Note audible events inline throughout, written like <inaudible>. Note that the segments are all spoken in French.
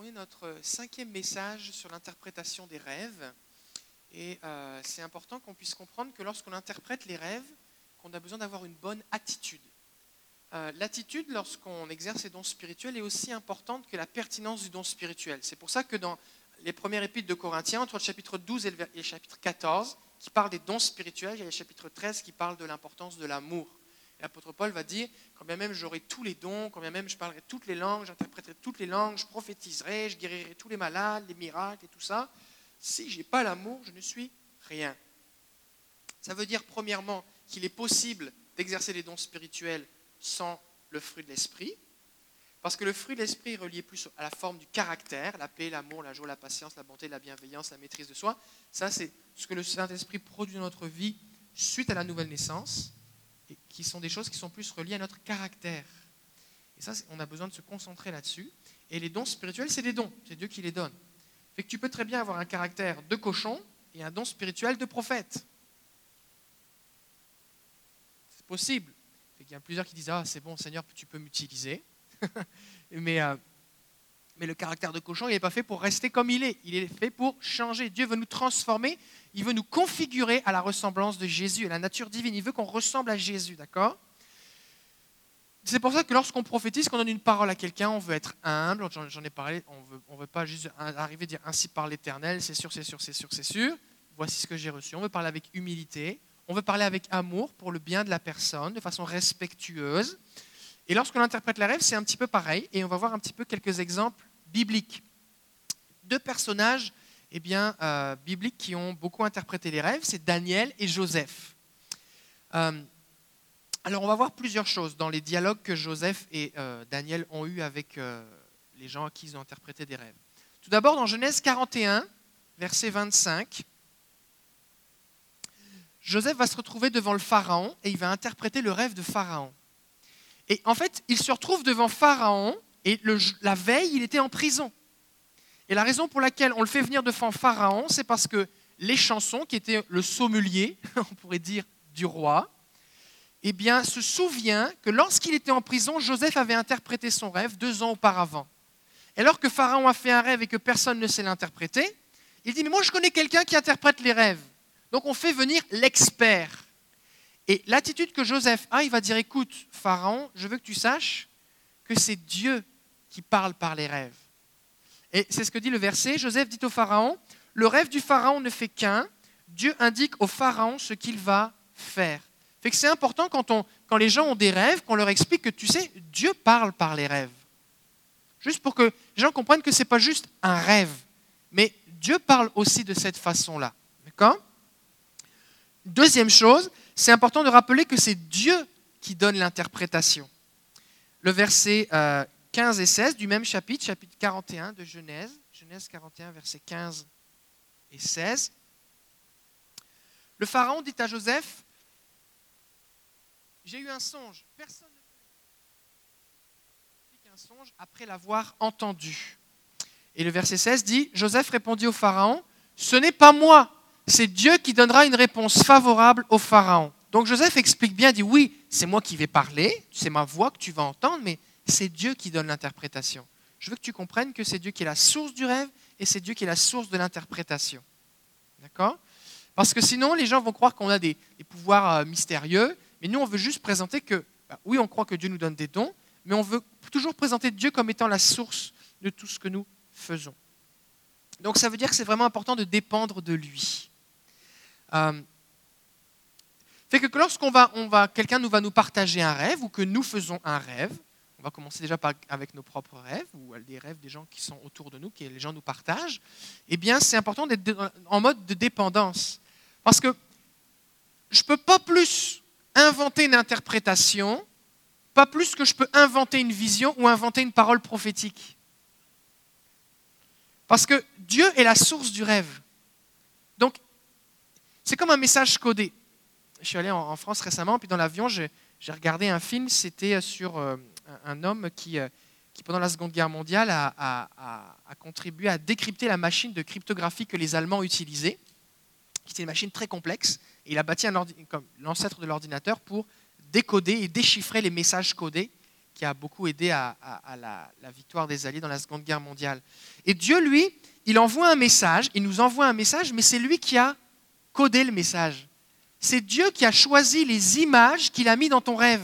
connaît notre cinquième message sur l'interprétation des rêves. Et euh, c'est important qu'on puisse comprendre que lorsqu'on interprète les rêves, qu'on a besoin d'avoir une bonne attitude. Euh, L'attitude, lorsqu'on exerce les dons spirituels, est aussi importante que la pertinence du don spirituel. C'est pour ça que dans les premières épîtres de Corinthiens, entre le chapitre 12 et le chapitre 14, qui parle des dons spirituels, il y a le chapitre 13 qui parle de l'importance de l'amour. L'apôtre Paul va dire, quand bien même j'aurai tous les dons, quand bien même je parlerai toutes les langues, j'interpréterai toutes les langues, je prophétiserai, je guérirai tous les malades, les miracles et tout ça, si je n'ai pas l'amour, je ne suis rien. Ça veut dire, premièrement, qu'il est possible d'exercer les dons spirituels sans le fruit de l'esprit, parce que le fruit de l'esprit est relié plus à la forme du caractère, la paix, l'amour, la joie, la patience, la bonté, la bienveillance, la maîtrise de soi. Ça, c'est ce que le Saint-Esprit produit dans notre vie suite à la nouvelle naissance, qui sont des choses qui sont plus reliées à notre caractère. Et ça, on a besoin de se concentrer là-dessus. Et les dons spirituels, c'est des dons, c'est Dieu qui les donne. Fait que tu peux très bien avoir un caractère de cochon et un don spirituel de prophète. C'est possible. Il y a plusieurs qui disent Ah, c'est bon, Seigneur, tu peux m'utiliser. <laughs> mais, euh, mais le caractère de cochon, il n'est pas fait pour rester comme il est. Il est fait pour changer. Dieu veut nous transformer. Il veut nous configurer à la ressemblance de Jésus, à la nature divine. Il veut qu'on ressemble à Jésus, d'accord? C'est pour ça que lorsqu'on prophétise, qu'on donne une parole à quelqu'un, on veut être humble, j'en ai parlé, on veut, ne veut pas juste arriver à dire ainsi par l'Éternel, c'est sûr, c'est sûr, c'est sûr, c'est sûr, voici ce que j'ai reçu. On veut parler avec humilité, on veut parler avec amour pour le bien de la personne, de façon respectueuse. Et lorsqu'on interprète la rêve, c'est un petit peu pareil, et on va voir un petit peu quelques exemples bibliques. Deux personnages eh bien, euh, bibliques qui ont beaucoup interprété les rêves, c'est Daniel et Joseph. Euh, alors on va voir plusieurs choses dans les dialogues que Joseph et euh, Daniel ont eus avec les gens à qui ils ont interprété des rêves. Tout d'abord dans Genèse 41, verset 25, Joseph va se retrouver devant le Pharaon et il va interpréter le rêve de Pharaon. Et en fait, il se retrouve devant Pharaon et la veille, il était en prison. Et la raison pour laquelle on le fait venir devant Pharaon, c'est parce que les chansons, qui étaient le sommelier, <laughs> on pourrait dire, du roi, eh se souvient que lorsqu'il était en prison, Joseph avait interprété son rêve deux ans auparavant. Et alors que Pharaon a fait un rêve et que personne ne sait l'interpréter, il dit, mais moi je connais quelqu'un qui interprète les rêves. Donc on fait venir l'expert. Et l'attitude que Joseph a, il va dire, écoute, Pharaon, je veux que tu saches que c'est Dieu qui parle par les rêves. Et c'est ce que dit le verset. Joseph dit au Pharaon, le rêve du Pharaon ne fait qu'un, Dieu indique au Pharaon ce qu'il va faire. Fait que c'est important quand, on, quand les gens ont des rêves, qu'on leur explique que tu sais, Dieu parle par les rêves. Juste pour que les gens comprennent que ce n'est pas juste un rêve, mais Dieu parle aussi de cette façon-là. D'accord? Deuxième chose, c'est important de rappeler que c'est Dieu qui donne l'interprétation. Le verset 15 euh, et 16 du même chapitre, chapitre 41 de Genèse, Genèse 41, verset 15 et 16. Le Pharaon dit à Joseph, j'ai eu un songe, personne ne peut un songe après l'avoir entendu. Et le verset 16 dit, Joseph répondit au Pharaon, ce n'est pas moi, c'est Dieu qui donnera une réponse favorable au Pharaon. Donc Joseph explique bien, dit oui, c'est moi qui vais parler, c'est ma voix que tu vas entendre, mais c'est Dieu qui donne l'interprétation. Je veux que tu comprennes que c'est Dieu qui est la source du rêve et c'est Dieu qui est la source de l'interprétation. D'accord? Parce que sinon, les gens vont croire qu'on a des, pouvoirs euh, mystérieux, mais nous, on veut juste présenter que, bah, oui, on croit que Dieu nous donne des dons, mais on veut toujours présenter Dieu comme étant la source de tout ce que nous faisons. Donc ça veut dire que c'est vraiment important de dépendre de lui. Euh, fait que lorsqu'on va, on va, quelqu'un nous va nous partager un rêve ou que nous faisons un rêve, on va commencer déjà par, avec nos propres rêves ou les rêves des gens qui sont autour de nous, que les gens nous partagent, eh bien c'est important d'être en mode de dépendance. Parce que je ne peux pas plus inventer une interprétation, pas plus que je peux inventer une vision ou inventer une parole prophétique. Parce que Dieu est la source du rêve. Donc c'est comme un message codé. Je suis allé en, France récemment, puis dans l'avion, j'ai regardé un film, c'était sur euh, un homme qui, euh, qui, pendant la Seconde Guerre mondiale, a, contribué à décrypter la machine de cryptographie que les Allemands utilisaient, qui était une machine très complexe. Et il a bâti l'ancêtre de l'ordinateur pour décoder et déchiffrer les messages codés qui a beaucoup aidé à, la, la, victoire des Alliés dans la Seconde Guerre mondiale. Et Dieu, lui, il envoie un message, il nous envoie un message, mais c'est lui qui a codé le message. C'est Dieu qui a choisi les images qu'il a mis dans ton rêve.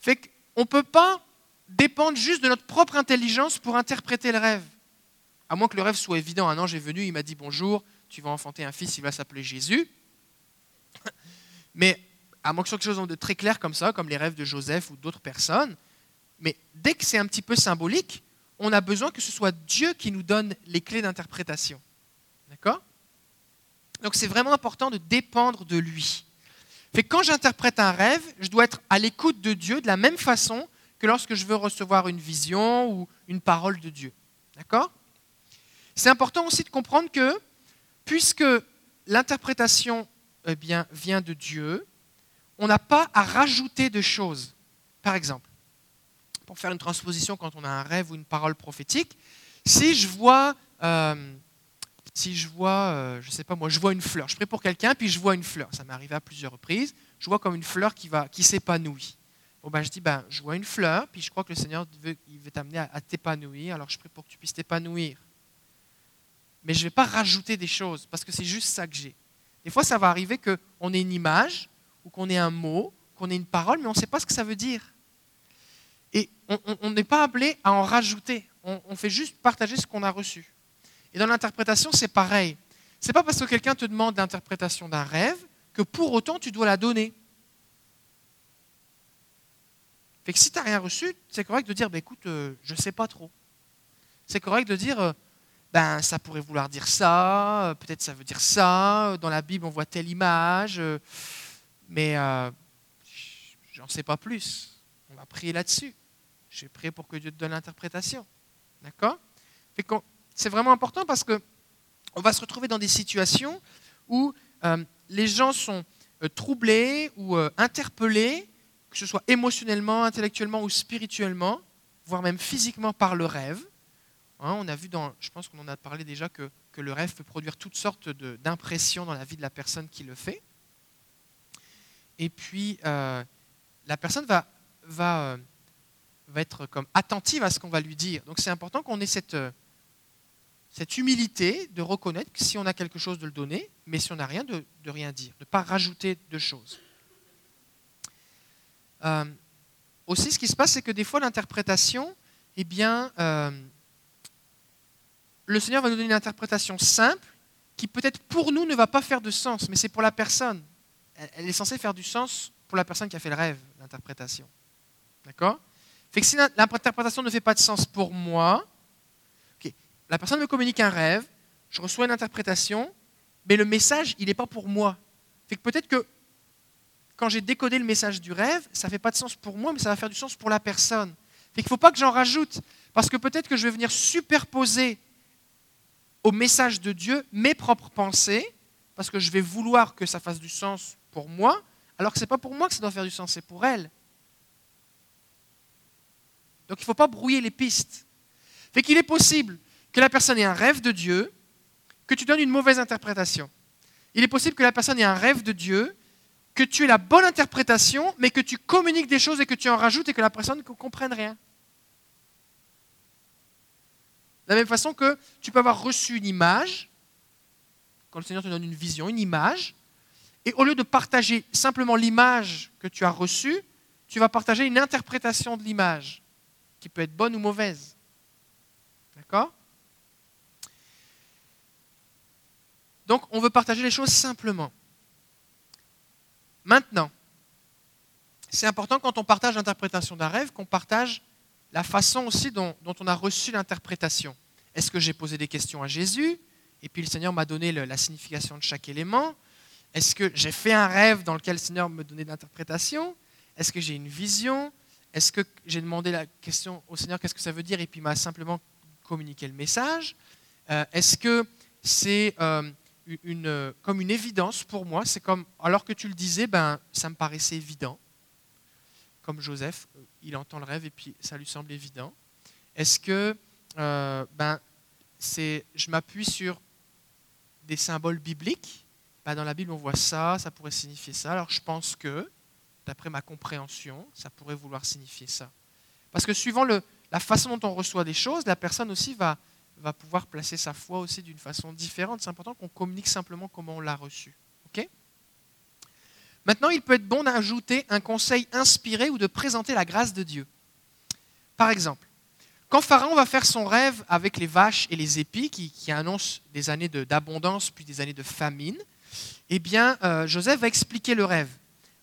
Fait qu'on ne peut pas dépendre juste de notre propre intelligence pour interpréter le rêve. À moins que le rêve soit évident. Un ange est venu, il m'a dit bonjour, tu vas enfanter un fils, il va s'appeler Jésus. <laughs> Mais à moins que ce soit quelque chose de très clair comme ça, comme les rêves de Joseph ou d'autres personnes, mais dès que c'est un petit peu symbolique, on a besoin que ce soit Dieu qui nous donne les clés d'interprétation. D'accord? Donc c'est vraiment important de dépendre de lui. Fait quand j'interprète un rêve, je dois être à l'écoute de Dieu de la même façon que lorsque je veux recevoir une vision ou une parole de Dieu. D'accord? C'est important aussi de comprendre que puisque l'interprétation eh bien, vient de Dieu, on n'a pas à rajouter de choses. Par exemple, pour faire une transposition quand on a un rêve ou une parole prophétique, si je vois, euh, si je vois, euh, je sais pas moi, je vois une fleur, je prie pour quelqu'un, puis je vois une fleur, ça m'est arrivé à plusieurs reprises, je vois comme une fleur qui, va, qui s'épanouit. Bon, ben, je dis, ben, je vois une fleur, puis je crois que le Seigneur veut t'amener à, t'épanouir, alors je prie pour que tu puisses t'épanouir. Mais je ne vais pas rajouter des choses, parce que c'est juste ça que j'ai. Des fois, ça va arriver qu'on ait une image, ou qu'on ait un mot, qu'on ait une parole, mais on ne sait pas ce que ça veut dire. Et on n'est pas appelé à en rajouter. On, fait juste partager ce qu'on a reçu. Et dans l'interprétation, c'est pareil. C'est pas parce que quelqu'un te demande l'interprétation d'un rêve que pour autant tu dois la donner. Fait que si tu n'as rien reçu, c'est correct de dire bah, écoute, euh, je ne sais pas trop. C'est correct de dire euh, ben, ça pourrait vouloir dire ça, euh, peut-être ça veut dire ça, dans la Bible on voit telle image, mais j'en sais pas plus. On va prier là-dessus. Je vais prier pour que Dieu te donne l'interprétation. D'accord? C'est vraiment important parce que on va se retrouver dans des situations où euh, les gens sont euh, troublés ou euh, interpellés, que ce soit émotionnellement, intellectuellement ou spirituellement, voire même physiquement par le rêve. Hein, on a vu je pense qu'on en a parlé déjà que, que, le rêve peut produire toutes sortes d'impressions dans la vie de la personne qui le fait. Et puis, la personne va, va va être comme attentive à ce qu'on va lui dire. Donc c'est important qu'on ait cette, cette humilité de reconnaître que si on a quelque chose, de le donner, mais si on n'a rien, de, rien dire, de ne pas rajouter de choses. Euh, aussi, ce qui se passe, c'est que des fois, l'interprétation, eh bien, euh, le Seigneur va nous donner une interprétation simple qui peut-être pour nous ne va pas faire de sens, mais c'est pour la personne. Elle est censée faire du sens pour la personne qui a fait le rêve, l'interprétation. D'accord? Fait que si l'interprétation ne fait pas de sens pour moi, la personne me communique un rêve, je reçois une interprétation, mais le message, il n'est pas pour moi. Fait que peut-être que quand j'ai décodé le message du rêve, ça ne fait pas de sens pour moi, mais ça va faire du sens pour la personne. Fait qu'il ne faut pas que j'en rajoute, parce que peut-être que je vais venir superposer au message de Dieu mes propres pensées, parce que je vais vouloir que ça fasse du sens pour moi, alors que ce n'est pas pour moi que ça doit faire du sens, c'est pour elle. Donc il ne faut pas brouiller les pistes. Fait qu'il est possible que la personne ait un rêve de Dieu, que tu donnes une mauvaise interprétation. Il est possible que la personne ait un rêve de Dieu, que tu aies la bonne interprétation, mais que tu communiques des choses et que tu en rajoutes et que la personne ne comprenne rien. De la même façon que tu peux avoir reçu une image, quand le Seigneur te donne une vision, une image, et au lieu de partager simplement l'image que tu as reçue, tu vas partager une interprétation de l'image qui peut être bonne ou mauvaise. D'accord? Donc, on veut partager les choses simplement. Maintenant, c'est important quand on partage l'interprétation d'un rêve qu'on partage la façon aussi dont, on a reçu l'interprétation. Est-ce que j'ai posé des questions à Jésus et puis le Seigneur m'a donné la signification de chaque élément? Est-ce que j'ai fait un rêve dans lequel le Seigneur me donnait l'interprétation? Est-ce que j'ai une vision? Est-ce que j'ai demandé la question au Seigneur, qu'est-ce que ça veut dire, et puis il m'a simplement communiqué le message. Euh, Est-ce que c'est euh, une, comme une évidence pour moi C'est comme, alors que tu le disais, ben, ça me paraissait évident. Comme Joseph, euh, il entend le rêve et puis ça lui semble évident. Est-ce que ben, c'est, je m'appuie sur des symboles bibliques? Ben, Dans la Bible, on voit ça, ça pourrait signifier ça. Alors je pense que d'après ma compréhension, ça pourrait vouloir signifier ça. Parce que suivant le, la façon dont on reçoit des choses, la personne aussi va, va pouvoir placer sa foi aussi d'une façon différente. C'est important qu'on communique simplement comment on l'a reçu. ok? Maintenant, il peut être bon d'ajouter un conseil inspiré ou de présenter la grâce de Dieu. Par exemple, quand Pharaon va faire son rêve avec les vaches et les épis, qui, annoncent des années d'abondance puis des années de famine, eh bien, euh, Joseph va expliquer le rêve.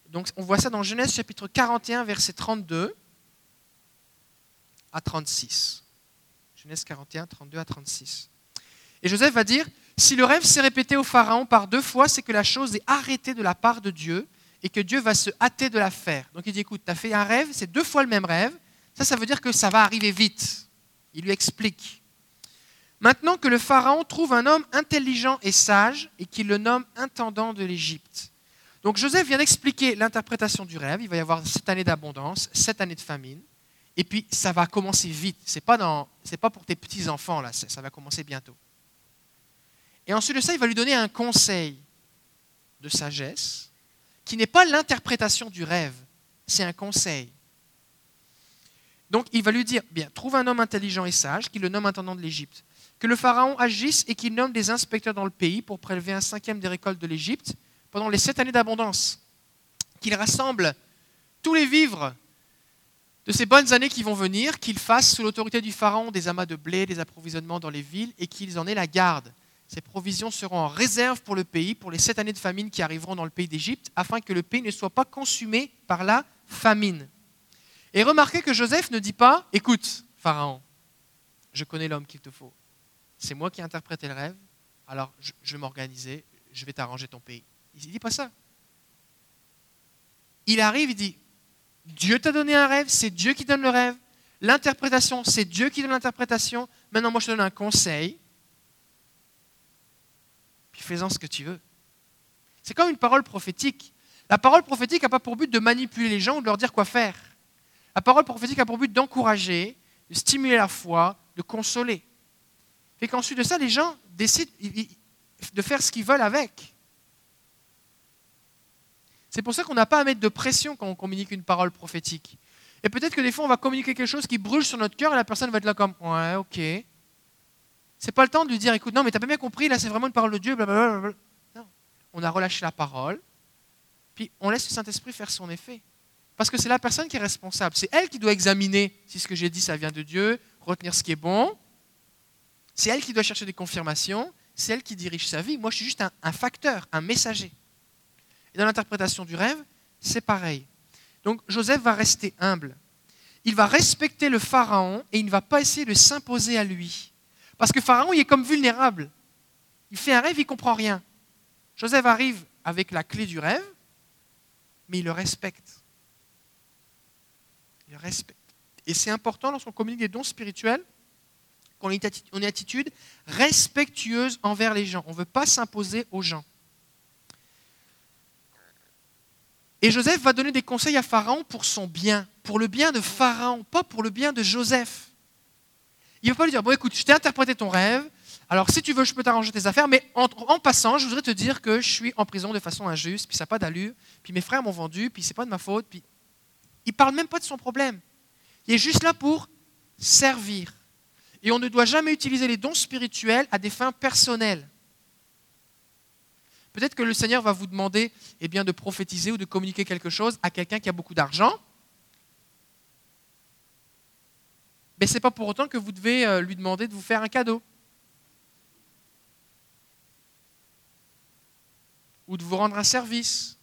Donc, on voit ça dans Genèse chapitre 41, verset 32 à 36. Genèse 41, 32 à 36. Et Joseph va dire, si le rêve s'est répété au Pharaon par deux fois, c'est que la chose est arrêtée de la part de Dieu et que Dieu va se hâter de la faire. Donc il dit, écoute, tu as fait un rêve, c'est deux fois le même rêve, ça, ça veut dire que ça va arriver vite. Il lui explique. Maintenant que le Pharaon trouve un homme intelligent et sage et qu'il le nomme intendant de l'Égypte. Donc Joseph vient d'expliquer l'interprétation du rêve. Il va y avoir sept années d'abondance, sept années de famine. Et puis ça va commencer vite. Ce n'est pas, pas pour tes petits-enfants, là, ça va commencer bientôt. Et ensuite de ça, il va lui donner un conseil de sagesse qui n'est pas l'interprétation du rêve, c'est un conseil. Donc il va lui dire, bien, trouve un homme intelligent et sage, qui le nomme intendant de l'Égypte. Que le Pharaon agisse et qu'il nomme des inspecteurs dans le pays pour prélever un cinquième des récoltes de l'Égypte pendant les sept années d'abondance. Qu'il rassemble tous les vivres de ces bonnes années qui vont venir, qu'il fasse sous l'autorité du Pharaon des amas de blé, des approvisionnements dans les villes et qu'ils en aient la garde. Ces provisions seront en réserve pour le pays, pour les sept années de famine qui arriveront dans le pays d'Égypte, afin que le pays ne soit pas consumé par la famine. Et remarquez que Joseph ne dit pas, écoute, Pharaon, je connais l'homme qu'il te faut. C'est moi qui ai interprété le rêve, alors je, vais m'organiser, je vais t'arranger ton pays. Il ne dit pas ça. Il arrive, il dit, Dieu t'a donné un rêve, c'est Dieu qui donne le rêve. L'interprétation, c'est Dieu qui donne l'interprétation. Maintenant, moi, je te donne un conseil. Puis fais-en ce que tu veux. C'est comme une parole prophétique. La parole prophétique n'a pas pour but de manipuler les gens ou de leur dire quoi faire. La parole prophétique a pour but d'encourager, de stimuler la foi, de consoler. Et qu'ensuite de ça, les gens décident de faire ce qu'ils veulent avec. C'est pour ça qu'on n'a pas à mettre de pression quand on communique une parole prophétique. Et peut-être que des fois, on va communiquer quelque chose qui brûle sur notre cœur et la personne va être là comme Ouais, ok. C'est pas le temps de lui dire Écoute, non, mais t'as pas bien compris, là, c'est vraiment une parole de Dieu, blablabla. Non. On a relâché la parole, puis on laisse le Saint-Esprit faire son effet. Parce que c'est la personne qui est responsable. C'est elle qui doit examiner si ce que j'ai dit, ça vient de Dieu, retenir ce qui est bon. C'est elle qui doit chercher des confirmations. C'est elle qui dirige sa vie. Moi, je suis juste un, facteur, un messager. Et dans l'interprétation du rêve, c'est pareil. Donc Joseph va rester humble. Il va respecter le Pharaon et il ne va pas essayer de s'imposer à lui. Parce que Pharaon, il est comme vulnérable. Il fait un rêve, il ne comprend rien. Joseph arrive avec la clé du rêve, mais il le respecte. Il respecte. Et c'est important lorsqu'on communique des dons spirituels qu'on ait une attitude respectueuse envers les gens. On ne veut pas s'imposer aux gens. Et Joseph va donner des conseils à Pharaon pour son bien, pour le bien de Pharaon, pas pour le bien de Joseph. Il ne va pas lui dire, bon écoute, je t'ai interprété ton rêve, alors si tu veux, je peux t'arranger tes affaires, mais en, passant, je voudrais te dire que je suis en prison de façon injuste, puis ça n'a pas d'allure, puis mes frères m'ont vendu, puis c'est pas de ma faute, puis il ne parle même pas de son problème. Il est juste là pour servir. Et on ne doit jamais utiliser les dons spirituels à des fins personnelles. Peut-être que le Seigneur va vous demander eh de prophétiser ou de communiquer quelque chose à quelqu'un qui a beaucoup d'argent. Mais ce n'est pas pour autant que vous devez euh, lui demander de vous faire un cadeau. Ou de vous rendre un service.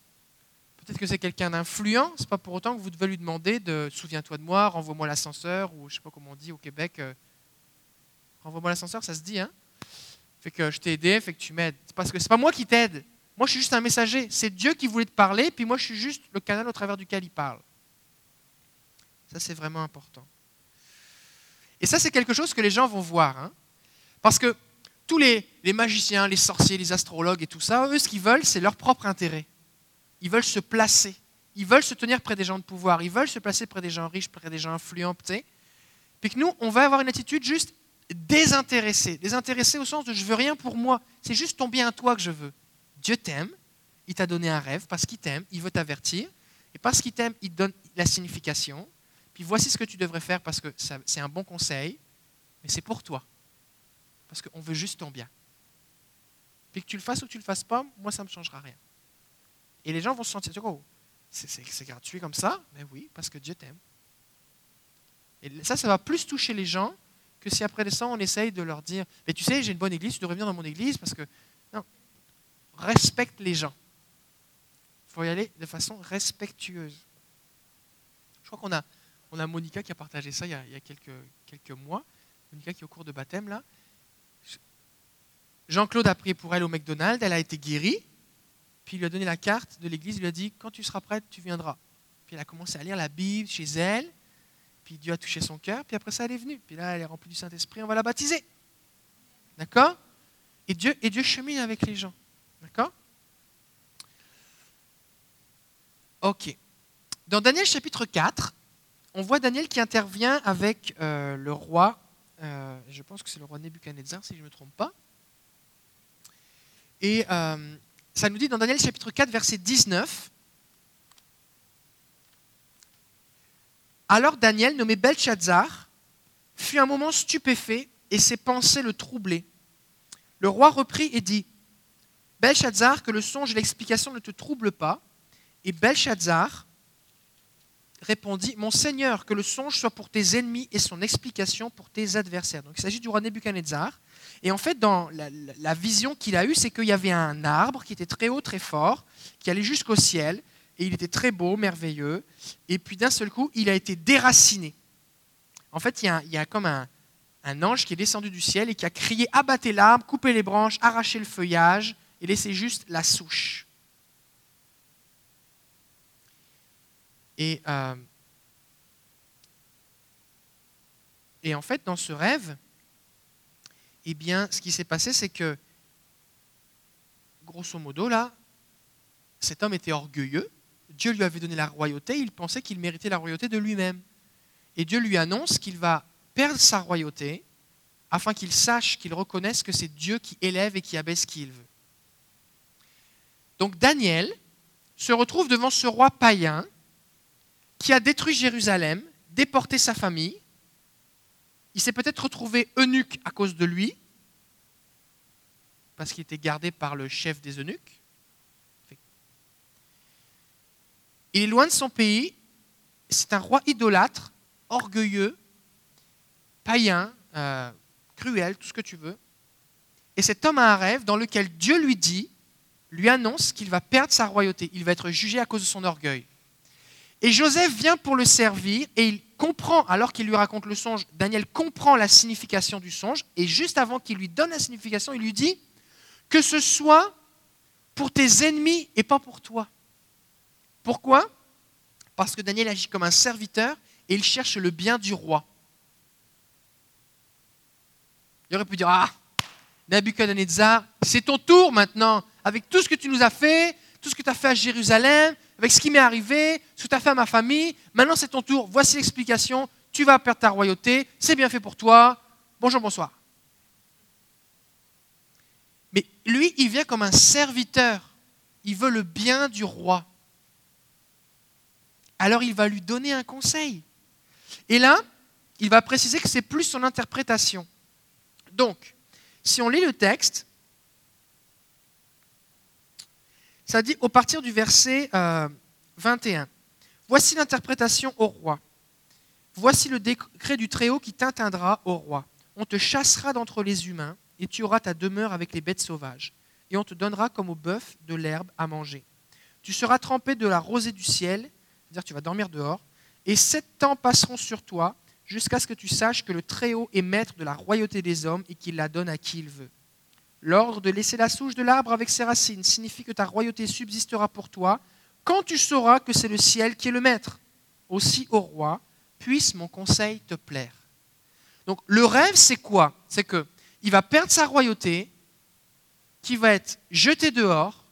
Peut-être que c'est quelqu'un d'influent, c'est pas pour autant que vous devez lui demander de souviens-toi de moi, renvoie-moi l'ascenseur, ou je sais pas comment on dit au Québec, euh, renvoie-moi l'ascenseur, ça se dit, hein Fait que je t'ai aidé, fait que tu m'aides. Parce que c'est pas moi qui t'aide. Moi, je suis juste un messager. C'est Dieu qui voulait te parler, puis moi, je suis juste le canal au travers duquel il parle. Ça, c'est vraiment important. Et ça, c'est quelque chose que les gens vont voir. Hein Parce que tous les, magiciens, les sorciers, les astrologues et tout ça, eux, ce qu'ils veulent, c'est leur propre intérêt. Ils veulent se placer. Ils veulent se tenir près des gens de pouvoir. Ils veulent se placer près des gens riches, près des gens influents. Puis que nous, on va avoir une attitude juste désintéressée. Désintéressée au sens de je veux rien pour moi. C'est juste ton bien à toi que je veux. Dieu t'aime. Il t'a donné un rêve parce qu'il t'aime. Il veut t'avertir. Et parce qu'il t'aime, il te donne la signification. Puis voici ce que tu devrais faire parce que c'est un bon conseil, mais c'est pour toi. Parce qu'on veut juste ton bien. Puis que tu le fasses ou que tu le fasses pas, moi, ça ne me changera rien. Et les gens vont se sentir, oh, c'est gratuit comme ça, mais oui, parce que Dieu t'aime. Et ça, ça va plus toucher les gens que si après ça, on essaye de leur dire, mais tu sais, j'ai une bonne église, tu devrais venir dans mon église parce que... Non, respecte les gens. Il faut y aller de façon respectueuse. Je crois qu'on a, on a Monica qui a partagé ça il y a, quelques, mois. Monica qui est au cours de baptême là. Jean-Claude a prié pour elle au McDonald's, elle a été guérie, puis il lui a donné la carte de l'église, il lui a dit, quand tu seras prête, tu viendras. Puis elle a commencé à lire la Bible chez elle, puis Dieu a touché son cœur, puis après ça, elle est venue. Puis là, elle est remplie du Saint-Esprit, on va la baptiser. D'accord? Et Dieu, et Dieu chemine avec les gens. D'accord? Ok. Dans Daniel chapitre 4, on voit Daniel qui intervient avec euh, le roi, euh, je pense que c'est le roi Nebuchadnezzar, si je ne me trompe pas. Et euh, ça nous dit dans Daniel chapitre 4, verset 19, Alors Daniel, nommé Belshazzar, fut un moment stupéfait et ses pensées le troublaient. Le roi reprit et dit Belshazzar, que le songe et l'explication ne te troublent pas. Et Belshazzar répondit Mon Seigneur, que le songe soit pour tes ennemis et son explication pour tes adversaires. Donc il s'agit du roi Nebuchadnezzar. Et en fait, dans la, la vision qu'il a eue, c'est qu'il y avait un arbre qui était très haut, très fort, qui allait jusqu'au ciel et il était très beau, merveilleux, et puis d'un seul coup, il a été déraciné. En fait, il y a, comme un, ange qui est descendu du ciel et qui a crié abattez l'arbre, coupez les branches, arrachez le feuillage et laissez juste la souche. Et, euh, et en fait, dans ce rêve, eh bien, ce qui s'est passé, c'est que, grosso modo, là, cet homme était orgueilleux, Dieu lui avait donné la royauté, il pensait qu'il méritait la royauté de lui-même. Et Dieu lui annonce qu'il va perdre sa royauté afin qu'il sache, qu'il reconnaisse que c'est Dieu qui élève et qui abaisse qui il veut. Donc Daniel se retrouve devant ce roi païen qui a détruit Jérusalem, déporté sa famille. Il s'est peut-être retrouvé eunuque à cause de lui, parce qu'il était gardé par le chef des eunuques. Il est loin de son pays. C'est un roi idolâtre, orgueilleux, païen, euh, cruel, tout ce que tu veux. Et cet homme a un rêve dans lequel Dieu lui dit, lui annonce qu'il va perdre sa royauté. Il va être jugé à cause de son orgueil. Et Joseph vient pour le servir et il comprend, alors qu'il lui raconte le songe, Daniel comprend la signification du songe. Et juste avant qu'il lui donne la signification, il lui dit que ce soit pour tes ennemis et pas pour toi. Pourquoi? Parce que Daniel agit comme un serviteur et il cherche le bien du roi. Il aurait pu dire Ah, Nabucodonosor, c'est ton tour maintenant, avec tout ce que tu nous as fait, tout ce que tu as fait à Jérusalem, avec ce qui m'est arrivé, ce que tu as fait à ma famille. Maintenant, c'est ton tour. Voici l'explication. Tu vas perdre ta royauté. C'est bien fait pour toi. Bonjour, bonsoir. Mais lui, il vient comme un serviteur. Il veut le bien du roi alors il va lui donner un conseil. Et là, il va préciser que c'est plus son interprétation. Donc, si on lit le texte, ça dit au partir du verset 21, euh, Voici l'interprétation au roi. Voici le décret du Très-Haut qui t'atteindra au roi. On te chassera d'entre les humains, et tu auras ta demeure avec les bêtes sauvages, et on te donnera comme au bœuf de l'herbe à manger. Tu seras trempé de la rosée du ciel, c'est-à-dire tu vas dormir dehors, et sept temps passeront sur toi jusqu'à ce que tu saches que le Très-Haut est maître de la royauté des hommes et qu'il la donne à qui il veut. L'ordre de laisser la souche de l'arbre avec ses racines signifie que ta royauté subsistera pour toi quand tu sauras que c'est le ciel qui est le maître. Aussi, au roi, puisse mon conseil te plaire. Donc le rêve, c'est quoi? C'est que il va perdre sa royauté, qui va être jeté dehors,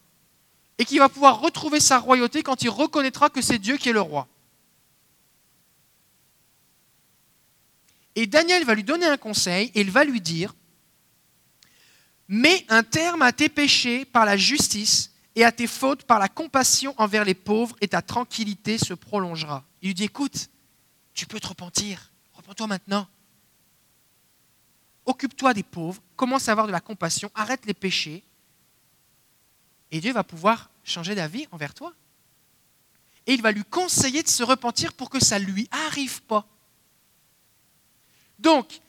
et qui va pouvoir retrouver sa royauté quand il reconnaîtra que c'est Dieu qui est le roi. Et Daniel va lui donner un conseil et il va lui dire, mets un terme à tes péchés par la justice et à tes fautes par la compassion envers les pauvres, et ta tranquillité se prolongera. Il lui dit, écoute, tu peux te repentir, repens-toi maintenant. Occupe-toi des pauvres, commence à avoir de la compassion, arrête les péchés, et Dieu va pouvoir changer d'avis envers toi. Et il va lui conseiller de se repentir pour que ça ne lui arrive pas. Donc,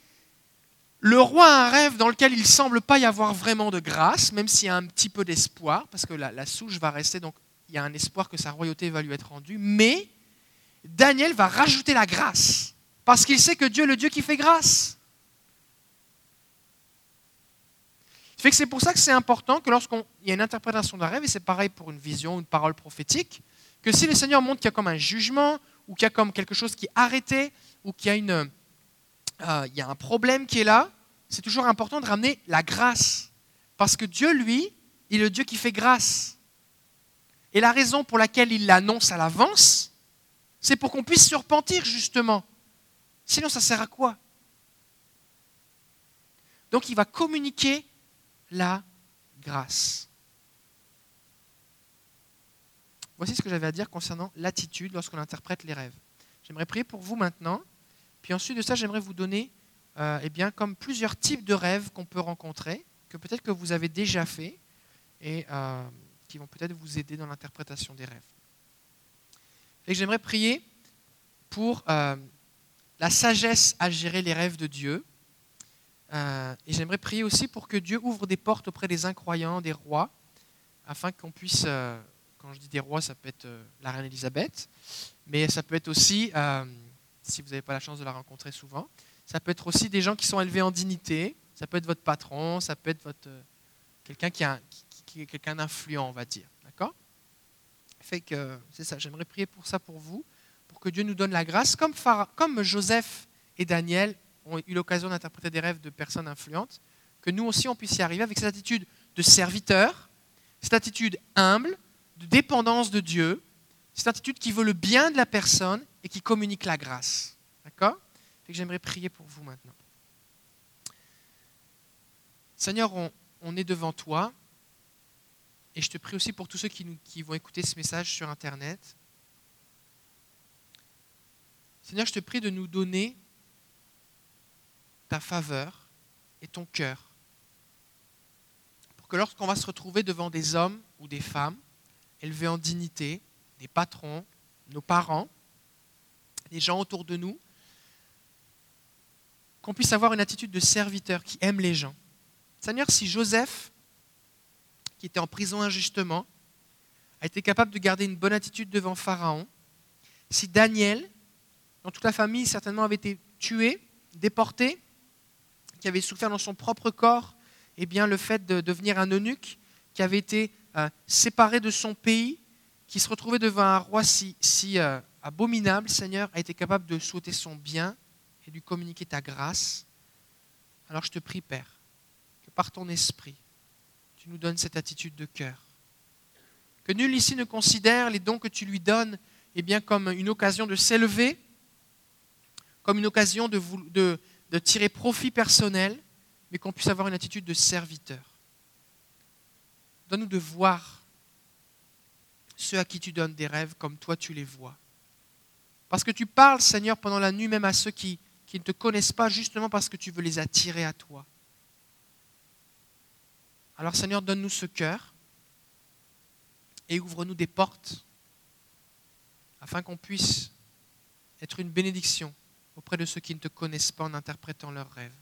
le roi a un rêve dans lequel il ne semble pas y avoir vraiment de grâce, même s'il y a un petit peu d'espoir, parce que la, souche va rester, donc il y a un espoir que sa royauté va lui être rendue. Mais Daniel va rajouter la grâce, parce qu'il sait que Dieu est le Dieu qui fait grâce. C'est pour ça que c'est important que lorsqu'il y a une interprétation d'un rêve, et c'est pareil pour une vision, une parole prophétique, que si le Seigneur montre qu'il y a comme un jugement, ou qu'il y a comme quelque chose qui est arrêté, ou qu'il y a, une, euh, il y a un problème qui est là, c'est toujours important de ramener la grâce. Parce que Dieu, lui, il est le Dieu qui fait grâce. Et la raison pour laquelle il l'annonce à l'avance, c'est pour qu'on puisse se repentir, justement. Sinon, ça sert à quoi? Donc, il va communiquer la grâce. Voici ce que j'avais à dire concernant l'attitude lorsqu'on interprète les rêves. J'aimerais prier pour vous maintenant, puis ensuite de ça, j'aimerais vous donner, euh, eh bien, comme plusieurs types de rêves qu'on peut rencontrer, que peut-être que vous avez déjà fait, et euh, qui vont peut-être vous aider dans l'interprétation des rêves. j'aimerais prier pour euh, la sagesse à gérer les rêves de Dieu, euh, et j'aimerais prier aussi pour que Dieu ouvre des portes auprès des incroyants, des rois, afin qu'on puisse, euh, quand je dis des rois, ça peut être euh, la reine Elisabeth, mais ça peut être aussi, si vous n'avez pas la chance de la rencontrer souvent, ça peut être aussi des gens qui sont élevés en dignité, ça peut être votre patron, ça peut être votre, quelqu'un qui, qui, est quelqu'un d'influent, on va dire. D'accord? Fait que c'est ça, j'aimerais prier pour ça pour vous, pour que Dieu nous donne la grâce, comme, comme Joseph et Daniel ont eu l'occasion d'interpréter des rêves de personnes influentes, que nous aussi on puisse y arriver avec cette attitude de serviteur, cette attitude humble, de dépendance de Dieu, cette attitude qui veut le bien de la personne et qui communique la grâce. D'accord? J'aimerais prier pour vous maintenant. Seigneur, on, est devant toi et je te prie aussi pour tous ceux qui, vont écouter ce message sur Internet. Seigneur, je te prie de nous donner ta faveur et ton cœur. Pour que lorsqu'on va se retrouver devant des hommes ou des femmes élevés en dignité, des patrons, nos parents, des gens autour de nous, qu'on puisse avoir une attitude de serviteur qui aime les gens. Seigneur, si Joseph, qui était en prison injustement, a été capable de garder une bonne attitude devant Pharaon, si Daniel, dont toute la famille certainement avait été tué, déporté, qui avait souffert dans son propre corps eh bien, le fait de devenir un eunuque, qui avait été euh, séparé de son pays, qui se retrouvait devant un roi si, si euh, abominable, Seigneur, a été capable de souhaiter son bien et de lui communiquer ta grâce. Alors je te prie, Père, que par ton esprit, tu nous donnes cette attitude de cœur. Que nul ici ne considère les dons que tu lui donnes eh bien, comme une occasion de s'élever, comme une occasion de, de, de tirer profit personnel, mais qu'on puisse avoir une attitude de serviteur. Donne-nous de voir ceux à qui tu donnes des rêves comme toi tu les vois. Parce que tu parles, Seigneur, pendant la nuit même à ceux qui, ne te connaissent pas, justement parce que tu veux les attirer à toi. Alors Seigneur, donne-nous ce cœur et ouvre-nous des portes afin qu'on puisse être une bénédiction auprès de ceux qui ne te connaissent pas en interprétant leurs rêves.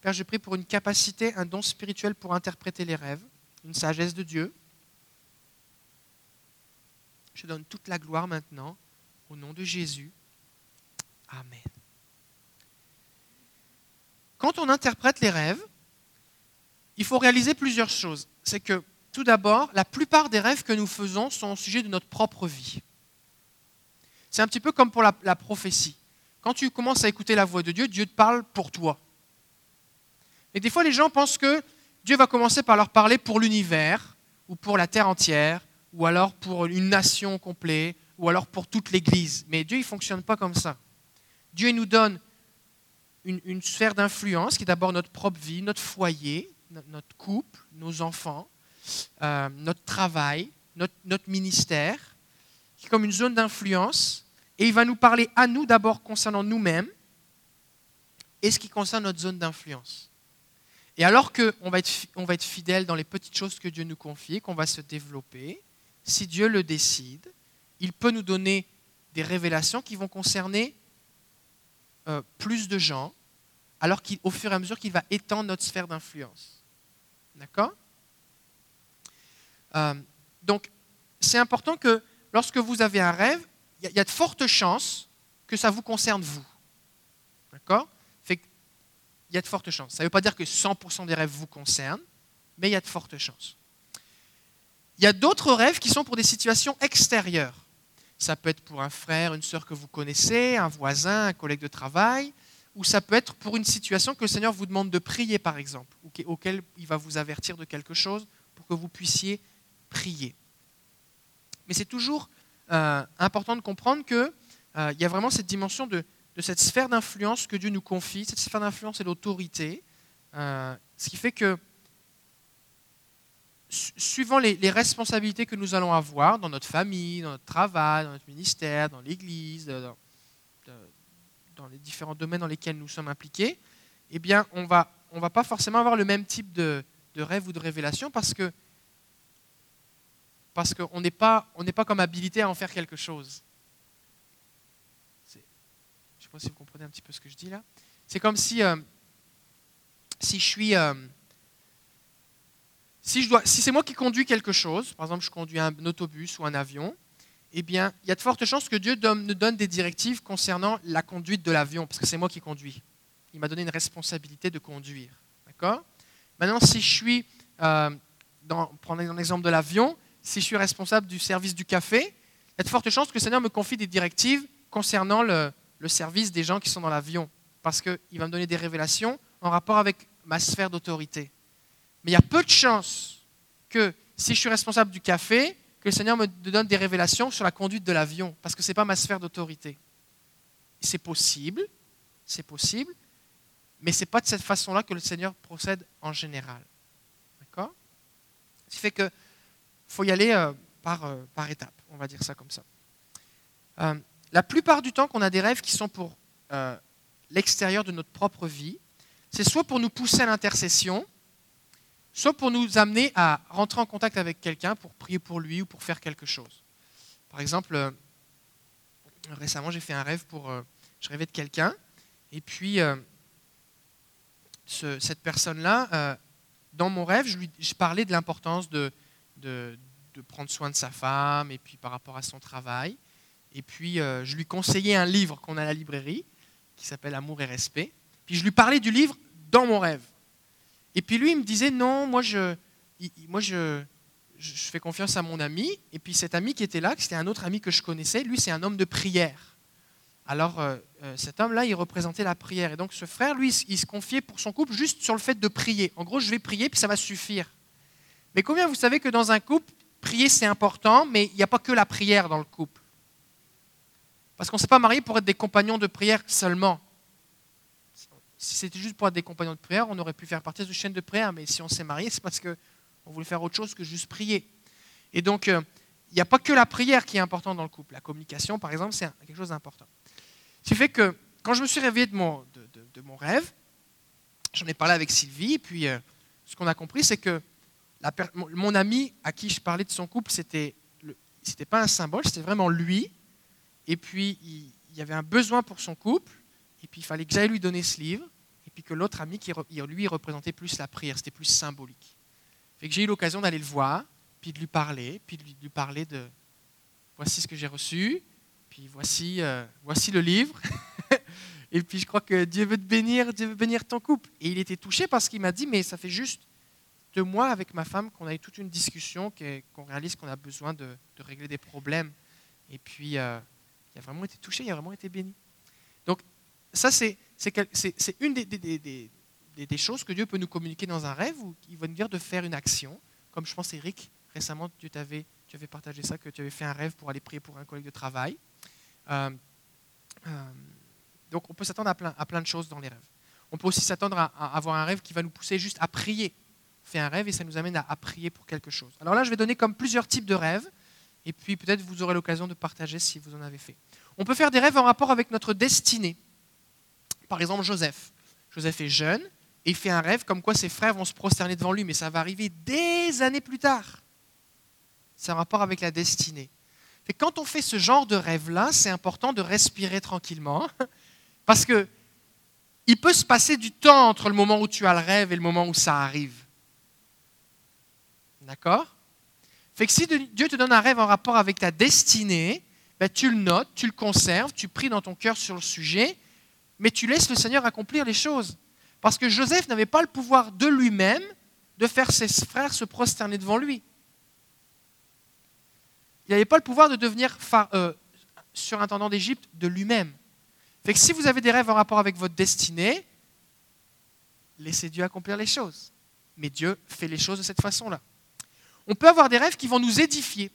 Père, je prie pour une capacité, un don spirituel pour interpréter les rêves, une sagesse de Dieu. Je donne toute la gloire maintenant au nom de Jésus. Amen. Quand on interprète les rêves, il faut réaliser plusieurs choses. C'est que, tout d'abord, la plupart des rêves que nous faisons sont au sujet de notre propre vie. C'est un petit peu comme pour la, la prophétie. Quand tu commences à écouter la voix de Dieu, Dieu te parle pour toi. Et des fois, les gens pensent que Dieu va commencer par leur parler pour l'univers, ou pour la terre entière, ou alors pour une nation complète, ou alors pour toute l'Église. Mais Dieu, il ne fonctionne pas comme ça. Dieu nous donne une, sphère d'influence qui est d'abord notre propre vie, notre foyer, notre couple, nos enfants. euh, notre travail, notre ministère, qui est comme une zone d'influence, et il va nous parler à nous d'abord concernant nous-mêmes, et ce qui concerne notre zone d'influence. Et alors qu'on va, être, va être fidèle dans les petites choses que Dieu nous confie, qu'on va se développer, si Dieu le décide, il peut nous donner des révélations qui vont concerner euh, plus de gens, alors qu'au fur et à mesure qu'il va étendre notre sphère d'influence. D'accord? Euh, Donc, c'est important que lorsque vous avez un rêve, il y, a de fortes chances que ça vous concerne vous. D'accord? Il y a de fortes chances. Ça ne veut pas dire que 100% des rêves vous concernent, mais il y a de fortes chances. Il y a d'autres rêves qui sont pour des situations extérieures. Ça peut être pour un frère, une sœur que vous connaissez, un voisin, un collègue de travail, ou ça peut être pour une situation que le Seigneur vous demande de prier, par exemple, auquel il va vous avertir de quelque chose pour que vous puissiez prier. Mais c'est toujours euh, important de comprendre qu'il euh, y a vraiment cette dimension de, cette sphère d'influence que Dieu nous confie. Cette sphère d'influence et l'autorité. Euh, ce qui fait que, suivant les, responsabilités que nous allons avoir dans notre famille, dans notre travail, dans notre ministère, dans l'Église, dans, dans, les différents domaines dans lesquels nous sommes impliqués, eh bien, on va, ne on va pas forcément avoir le même type de, de rêve ou de révélation parce que parce qu'on n'est pas, on pas comme habilité à en faire quelque chose si vous comprenez un petit peu ce que je dis là. C'est comme si, euh, si je suis. Euh, si, je dois, si c'est moi qui conduis quelque chose, par exemple je conduis un, autobus ou un avion, eh bien, il y a de fortes chances que Dieu nous donne des directives concernant la conduite de l'avion, parce que c'est moi qui conduis. Il m'a donné une responsabilité de conduire. D'accord? Maintenant, si je suis, euh, dans, prenez l'exemple de l'avion, si je suis responsable du service du café, il y a de fortes chances que le Seigneur me confie des directives concernant le, service des gens qui sont dans l'avion, parce qu'il va me donner des révélations en rapport avec ma sphère d'autorité. Mais il y a peu de chances que si je suis responsable du café, que le Seigneur me donne des révélations sur la conduite de l'avion, parce que ce n'est pas ma sphère d'autorité. C'est possible, c'est possible, mais ce n'est pas de cette façon-là que le Seigneur procède en général. D'accord? Ce qui fait qu'il faut y aller euh, par, euh, par étapes, on va dire ça comme ça. Euh, la plupart du temps qu'on a des rêves qui sont pour l'extérieur de notre propre vie, c'est soit pour nous pousser à l'intercession, soit pour nous amener à rentrer en contact avec quelqu'un pour prier pour lui ou pour faire quelque chose. Par exemple, récemment, j'ai fait un rêve pour... Je rêvais de quelqu'un, et puis cette personne-là, dans mon rêve, je, lui, je parlais de l'importance de, de, prendre soin de sa femme, et puis par rapport à son travail. Et puis, euh, je lui conseillais un livre qu'on a à la librairie, qui s'appelle Amour et Respect. Puis, je lui parlais du livre dans mon rêve. Et puis, lui, il me disait, non, moi, je, moi, je, je fais confiance à mon ami. Et puis, cet ami qui était là, c'était un autre ami que je connaissais, lui, c'est un homme de prière. Alors, euh, euh, cet homme-là, il représentait la prière. Et donc, ce frère, lui, il se confiait pour son couple juste sur le fait de prier. En gros, je vais prier, puis ça va suffire. Mais combien vous savez que dans un couple, prier, c'est important, mais il n'y a pas que la prière dans le couple? Parce qu'on ne s'est pas marié pour être des compagnons de prière seulement. Si c'était juste pour être des compagnons de prière, on aurait pu faire partie de chaîne de prière, mais si on s'est marié, c'est parce qu'on voulait faire autre chose que juste prier. Et donc, euh, il n'y a pas que la prière qui est importante dans le couple. La communication, par exemple, c'est quelque chose d'important. Ce qui fait que quand je me suis réveillé de mon, de, mon rêve, j'en ai parlé avec Sylvie, et puis euh, ce qu'on a compris, c'est que mon ami à qui je parlais de son couple, c'était c'était pas un symbole, c'était vraiment lui et puis il, y avait un besoin pour son couple, et puis il fallait que j'aille lui donner ce livre, et puis que l'autre ami, qui lui représentait plus la prière, c'était plus symbolique. Fait que j'ai eu l'occasion d'aller le voir, puis de lui parler, puis de lui, parler de voici ce que j'ai reçu, puis voici, euh, voici le livre. <laughs> et puis je crois que Dieu veut te bénir, Dieu veut bénir ton couple. Et il était touché parce qu'il m'a dit, mais ça fait juste deux mois avec ma femme qu'on a eu toute une discussion, qu'on réalise qu'on a besoin de, régler des problèmes. Et puis, euh, il a vraiment été touché, il a vraiment été béni. Donc, ça, c'est une des, choses que Dieu peut nous communiquer dans un rêve ou il va nous dire de faire une action. Comme je pense, Eric, récemment, tu, avais, tu avais partagé ça, que tu avais fait un rêve pour aller prier pour un collègue de travail. Euh, euh, donc, on peut s'attendre à plein, à plein de choses dans les rêves. On peut aussi s'attendre à, avoir un rêve qui va nous pousser juste à prier. Fait un rêve et ça nous amène à, prier pour quelque chose. Alors là, je vais donner comme plusieurs types de rêves, et puis peut-être vous aurez l'occasion de partager si vous en avez fait. On peut faire des rêves en rapport avec notre destinée. Par exemple, Joseph. Joseph est jeune et il fait un rêve comme quoi ses frères vont se prosterner devant lui, mais ça va arriver des années plus tard. C'est un rapport avec la destinée. Et quand on fait ce genre de rêve-là, c'est important de respirer tranquillement, parce que il peut se passer du temps entre le moment où tu as le rêve et le moment où ça arrive. D'accord? Fait que si Dieu te donne un rêve en rapport avec ta destinée, ben tu le notes, tu le conserves, tu pries dans ton cœur sur le sujet, mais tu laisses le Seigneur accomplir les choses. Parce que Joseph n'avait pas le pouvoir de lui-même de faire ses frères se prosterner devant lui. Il n'avait pas le pouvoir de devenir euh, surintendant d'Égypte de lui-même. Fait que si vous avez des rêves en rapport avec votre destinée, laissez Dieu accomplir les choses. Mais Dieu fait les choses de cette façon-là. On peut avoir des rêves qui vont nous édifier,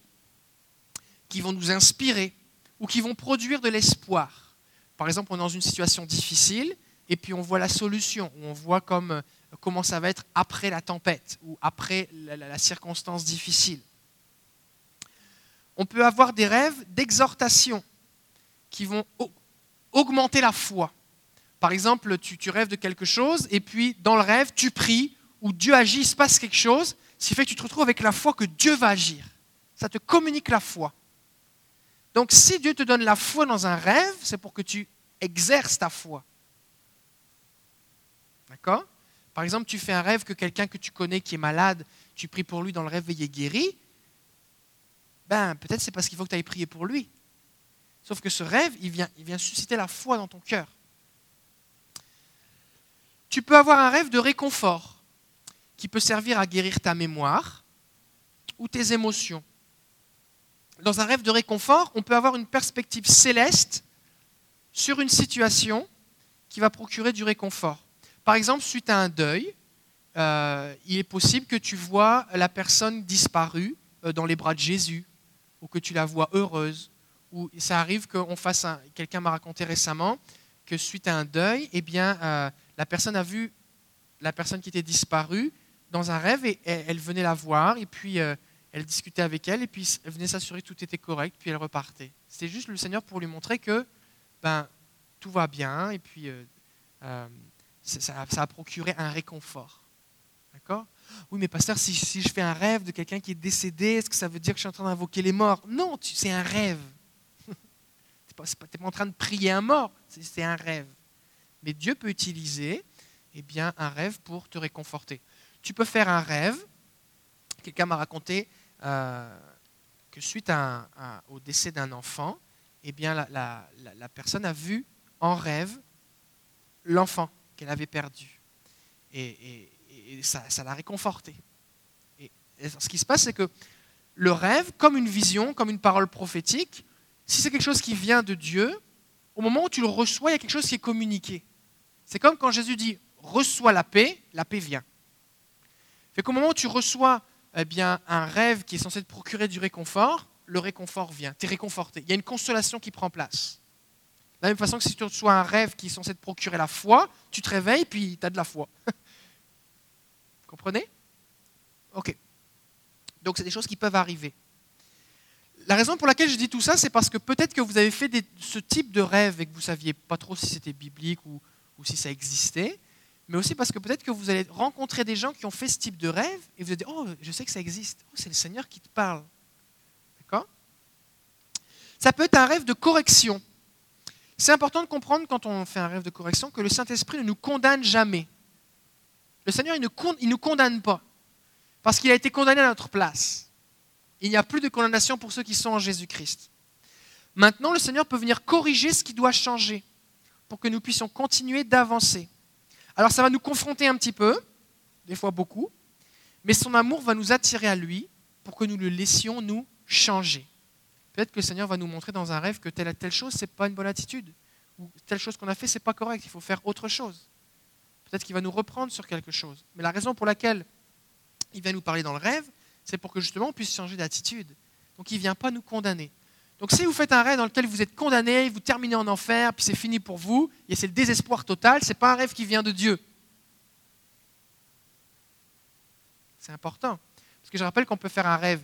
qui vont nous inspirer ou qui vont produire de l'espoir. Par exemple, on est dans une situation difficile et puis on voit la solution, on voit euh, comment ça va être après la tempête ou après la, circonstance difficile. On peut avoir des rêves d'exhortation qui vont augmenter la foi. Par exemple, tu, tu, rêves de quelque chose et puis dans le rêve, tu pries ou Dieu agit, il se passe quelque chose, ce qui fait que tu te retrouves avec la foi que Dieu va agir. Ça te communique la foi. Donc si Dieu te donne la foi dans un rêve, c'est pour que tu exerces ta foi. D'accord? Par exemple, tu fais un rêve que quelqu'un que tu connais qui est malade, tu pries pour lui dans le rêve et il est guéri. Ben, peut-être c'est parce qu'il faut que tu ailles prier pour lui. Sauf que ce rêve, il vient, il vient susciter la foi dans ton cœur. Tu peux avoir un rêve de réconfort qui peut servir à guérir ta mémoire ou tes émotions. Dans un rêve de réconfort, on peut avoir une perspective céleste sur une situation qui va procurer du réconfort. Par exemple, suite à un deuil, euh, il est possible que tu vois la personne disparue euh, dans les bras de Jésus, ou que tu la vois heureuse, ou ça arrive qu'on fasse un... Quelqu'un m'a raconté récemment que suite à un deuil, eh bien, euh, la personne a vu la personne qui était disparue dans un rêve et elle venait la voir et puis elle discutait avec elle et puis elle venait s'assurer que tout était correct puis elle repartait. C'était juste le Seigneur pour lui montrer que ben, tout va bien et puis ça, a procuré un réconfort. D'accord? Oui, mais pasteur, si, si, je fais un rêve de quelqu'un qui est décédé, est-ce que ça veut dire que je suis en train d'invoquer les morts? Non, c'est un rêve. <laughs> tu n'es pas, pas, en train de prier un mort, c'est un rêve. Mais Dieu peut utiliser eh bien, un rêve pour te réconforter. Tu peux faire un rêve. Quelqu'un m'a raconté euh, que suite au décès d'un enfant, eh bien, la, personne a vu en rêve l'enfant qu'elle avait perdu. Et, ça, l'a réconforté. Et, ce qui se passe, c'est que le rêve, comme une vision, comme une parole prophétique, si c'est quelque chose qui vient de Dieu, au moment où tu le reçois, il y a quelque chose qui est communiqué. C'est comme quand Jésus dit reçois la paix, la paix vient. Fait qu'au moment où tu reçois eh bien, un rêve qui est censé te procurer du réconfort, le réconfort vient, tu es réconforté. Il y a une consolation qui prend place. De la même façon que si tu reçois un rêve qui est censé te procurer la foi, tu te réveilles puis tu as de la foi. <laughs> Comprenez? Ok. Donc c'est des choses qui peuvent arriver. La raison pour laquelle je dis tout ça, c'est parce que peut-être que vous avez fait ce type de rêve et que vous ne saviez pas trop si c'était biblique ou, si ça existait, mais aussi parce que peut-être que vous allez rencontrer des gens qui ont fait ce type de rêve et vous allez dire, oh, je sais que ça existe. Oh, c'est le Seigneur qui te parle. D'accord? Ça peut être un rêve de correction. C'est important de comprendre quand on fait un rêve de correction que le Saint-Esprit ne nous condamne jamais. Le Seigneur, il ne nous condamne pas, parce qu'il a été condamné à notre place. Il n'y a plus de condamnation pour ceux qui sont en Jésus-Christ. Maintenant, le Seigneur peut venir corriger ce qui doit changer pour que nous puissions continuer d'avancer. Alors ça va nous confronter un petit peu, des fois beaucoup, mais son amour va nous attirer à lui pour que nous le laissions nous changer. Peut-être que le Seigneur va nous montrer dans un rêve que telle telle chose, ce n'est pas une bonne attitude. Ou telle chose qu'on a fait, ce n'est pas correct, il faut faire autre chose. Peut-être qu'il va nous reprendre sur quelque chose. Mais la raison pour laquelle il vient nous parler dans le rêve, c'est pour que justement on puisse changer d'attitude. Donc il ne vient pas nous condamner. Donc si vous faites un rêve dans lequel vous êtes condamné, vous terminez en enfer, puis c'est fini pour vous, et c'est le désespoir total, ce n'est pas un rêve qui vient de Dieu. C'est important. Parce que je rappelle qu'on peut faire un rêve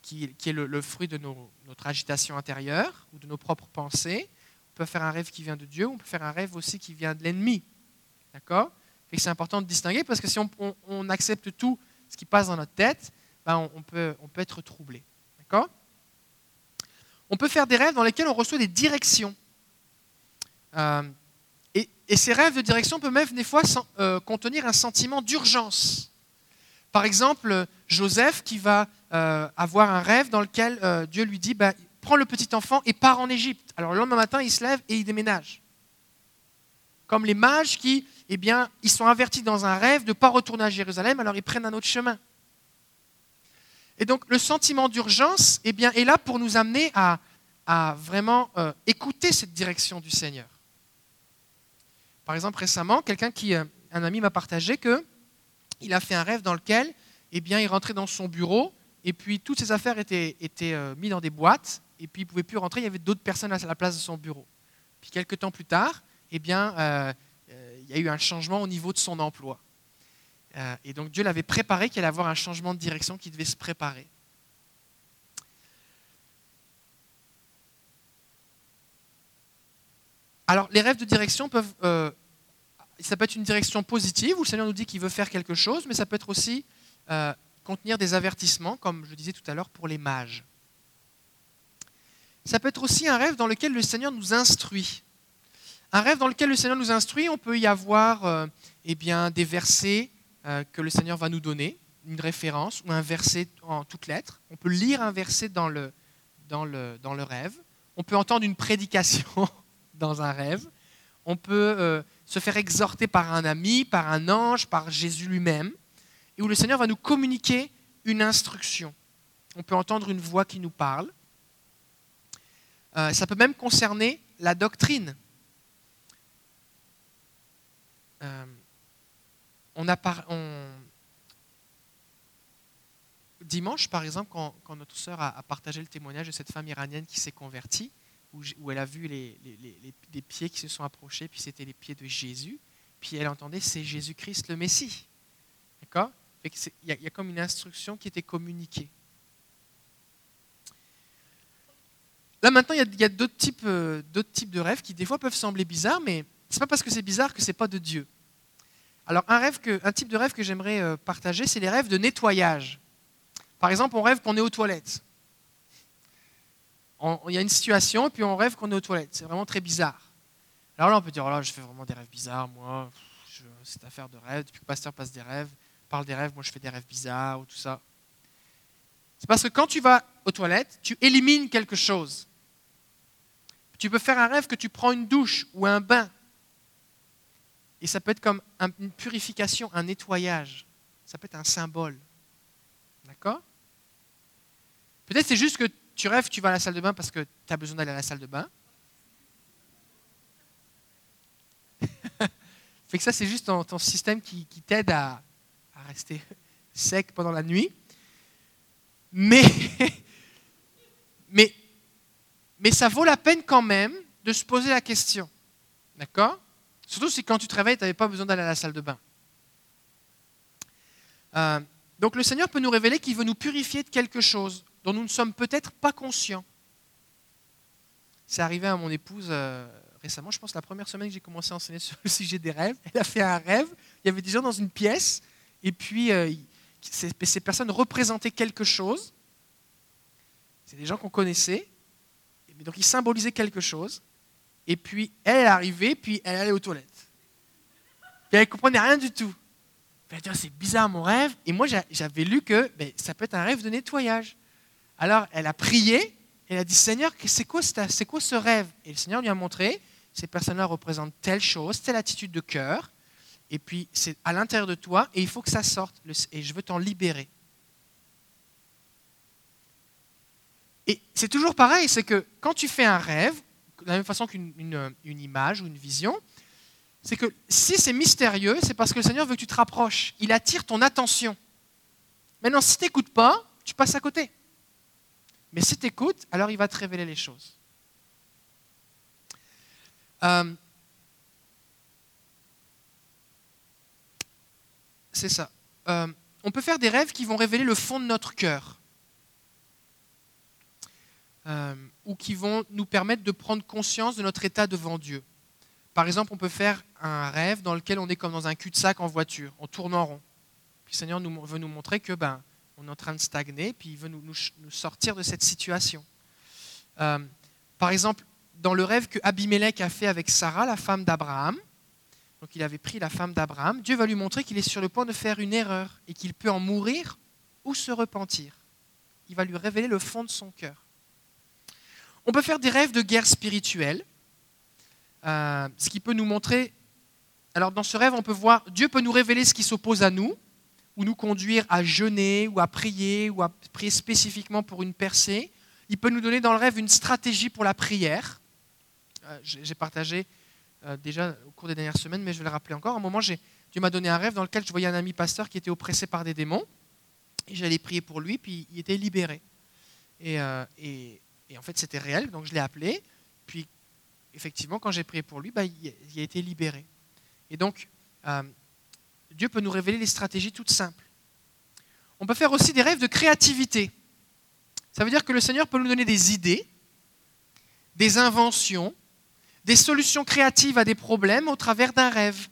qui, est le, fruit de notre agitation intérieure ou de nos propres pensées. On peut faire un rêve qui vient de Dieu, on peut faire un rêve aussi qui vient de l'ennemi. D'accord? Et c'est important de distinguer parce que si on, accepte tout ce qui passe dans notre tête, ben on, peut, peut être troublé. D'accord? On peut faire des rêves dans lesquels on reçoit des directions. Euh, et, ces rêves de direction peuvent même des fois euh, contenir un sentiment d'urgence. Par exemple, Joseph qui va euh, avoir un rêve dans lequel Dieu lui dit bah, Prends le petit enfant et pars en Égypte. Alors le lendemain matin, il se lève et il déménage. Comme les mages qui, eh ils sont avertis dans un rêve de ne pas retourner à Jérusalem, alors ils prennent un autre chemin. Et donc le sentiment d'urgence eh bien, est là pour nous amener à, vraiment écouter cette direction du Seigneur. Par exemple, récemment, quelqu'un qui, euh, un ami m'a partagé que il a fait un rêve dans lequel, eh il rentrait dans son bureau et puis toutes ses affaires étaient, euh, mises dans des boîtes et puis il pouvait plus rentrer. Il y avait d'autres personnes à la place de son bureau. Puis quelques temps plus tard, eh bien, euh, il y a eu un changement au niveau de son emploi. Et donc Dieu l'avait préparé qu'il allait avoir un changement de direction qui devait se préparer. Alors, les rêves de direction peuvent. Euh, ça peut être une direction positive où le Seigneur nous dit qu'il veut faire quelque chose, mais ça peut être aussi euh, contenir des avertissements, comme je disais tout à l'heure pour les mages. Ça peut être aussi un rêve dans lequel le Seigneur nous instruit. Un rêve dans lequel le Seigneur nous instruit, on peut y avoir euh, eh bien, des versets que le Seigneur va nous donner, une référence ou un verset en toutes lettres. On peut lire un verset dans le, rêve. On peut entendre une prédication <laughs> dans un rêve. On peut euh, se faire exhorter par un ami, par un ange, par Jésus lui-même, et où le Seigneur va nous communiquer une instruction. On peut entendre une voix qui nous parle. Euh, ça peut même concerner la doctrine. Euh, on a Dimanche, par exemple, quand, notre sœur a, partagé le témoignage de cette femme iranienne qui s'est convertie, où, elle a vu les, pieds qui se sont approchés, puis c'était les pieds de Jésus, puis elle entendait c'est Jésus-Christ le Messie. D'accord? Il y, a comme une instruction qui était communiquée. Là maintenant, il y a, d'autres euh, types de rêves qui des fois peuvent sembler bizarres, mais ce n'est pas parce que c'est bizarre que ce n'est pas de Dieu. Alors un, rêve que, un type de rêve que j'aimerais euh, partager, c'est les rêves de nettoyage. Par exemple, on rêve qu'on est aux toilettes il y a une situation puis on rêve qu'on est aux toilettes. C'est vraiment très bizarre. Alors là, on peut dire, oh là, je fais vraiment des rêves bizarres, moi, cette affaire de rêve, depuis que pasteur passe des rêves, parle des rêves, moi je fais des rêves bizarres ou tout ça. C'est parce que quand tu vas aux toilettes, tu élimines quelque chose. Tu peux faire un rêve que tu prends une douche ou un bain. Et ça peut être comme une purification, un nettoyage. Ça peut être un symbole. D'accord? Peut-être c'est juste que tu rêves, tu vas à la salle de bain parce que tu as besoin d'aller à la salle de bain. <laughs> fait que ça, c'est juste ton, système qui, t'aide à, rester sec pendant la nuit. <laughs> Mais, ça vaut la peine quand même de se poser la question. D'accord? Surtout si quand tu te réveilles, tu n'avais pas besoin d'aller à la salle de bain. Euh, donc le Seigneur peut nous révéler qu'il veut nous purifier de quelque chose dont nous ne sommes peut-être pas conscients. C'est arrivé à mon épouse euh, récemment, je pense la première semaine que j'ai commencé à enseigner <laughs> sur le sujet des rêves. Elle a fait un rêve, il y avait des gens dans une pièce, et puis euh, ces, personnes représentaient quelque chose. C'est des gens qu'on connaissait, mais donc ils symbolisaient quelque chose. Et puis elle est arrivée, puis elle allait aux toilettes. Puis elle ne comprenait rien du tout. Elle dit, oh, c'est bizarre mon rêve. Et moi, j'avais lu que ben, ça peut être un rêve de nettoyage. Alors elle a prié, elle a dit Seigneur, c'est quoi ce rêve? Et le Seigneur lui a montré ces personnes-là représentent telle chose, telle attitude de cœur, et puis c'est à l'intérieur de toi, et il faut que ça sorte, et je veux t'en libérer. Et c'est toujours pareil, c'est que quand tu fais un rêve, de la même façon qu'une une, image ou une vision, c'est que si c'est mystérieux, c'est parce que le Seigneur veut que tu te rapproches. Il attire ton attention. Maintenant, si tu n'écoutes pas, tu passes à côté. Mais si tu écoutes, alors il va te révéler les choses. Euh, c'est ça. Euh, on peut faire des rêves qui vont révéler le fond de notre cœur. Euh, ou qui vont nous permettre de prendre conscience de notre état devant Dieu. Par exemple, on peut faire un rêve dans lequel on est comme dans un cul-de-sac en voiture, on tourne en rond. Puis le Seigneur veut nous montrer que ben, on est en train de stagner, puis il veut nous, sortir de cette situation. Euh, par exemple, dans le rêve que Abimelech a fait avec Sarah, la femme d'Abraham, donc il avait pris la femme d'Abraham, Dieu va lui montrer qu'il est sur le point de faire une erreur et qu'il peut en mourir ou se repentir. Il va lui révéler le fond de son cœur. On peut faire des rêves de guerre spirituelle, euh, ce qui peut nous montrer... Alors dans ce rêve, on peut voir, Dieu peut nous révéler ce qui s'oppose à nous, ou nous conduire à jeûner, ou à prier, ou à prier spécifiquement pour une percée. Il peut nous donner dans le rêve une stratégie pour la prière. Euh, j'ai partagé euh, déjà au cours des dernières semaines, mais je vais le rappeler encore. À un moment, Dieu m'a donné un rêve dans lequel je voyais un ami pasteur qui était oppressé par des démons. Et j'allais prier pour lui, puis il était libéré. Et, et, et en fait, c'était réel, donc je l'ai appelé. Puis, effectivement, quand j'ai prié pour lui, bah, il, a été libéré. Et donc, euh, Dieu peut nous révéler des stratégies toutes simples. On peut faire aussi des rêves de créativité. Ça veut dire que le Seigneur peut nous donner des idées, des inventions, des solutions créatives à des problèmes au travers d'un rêve.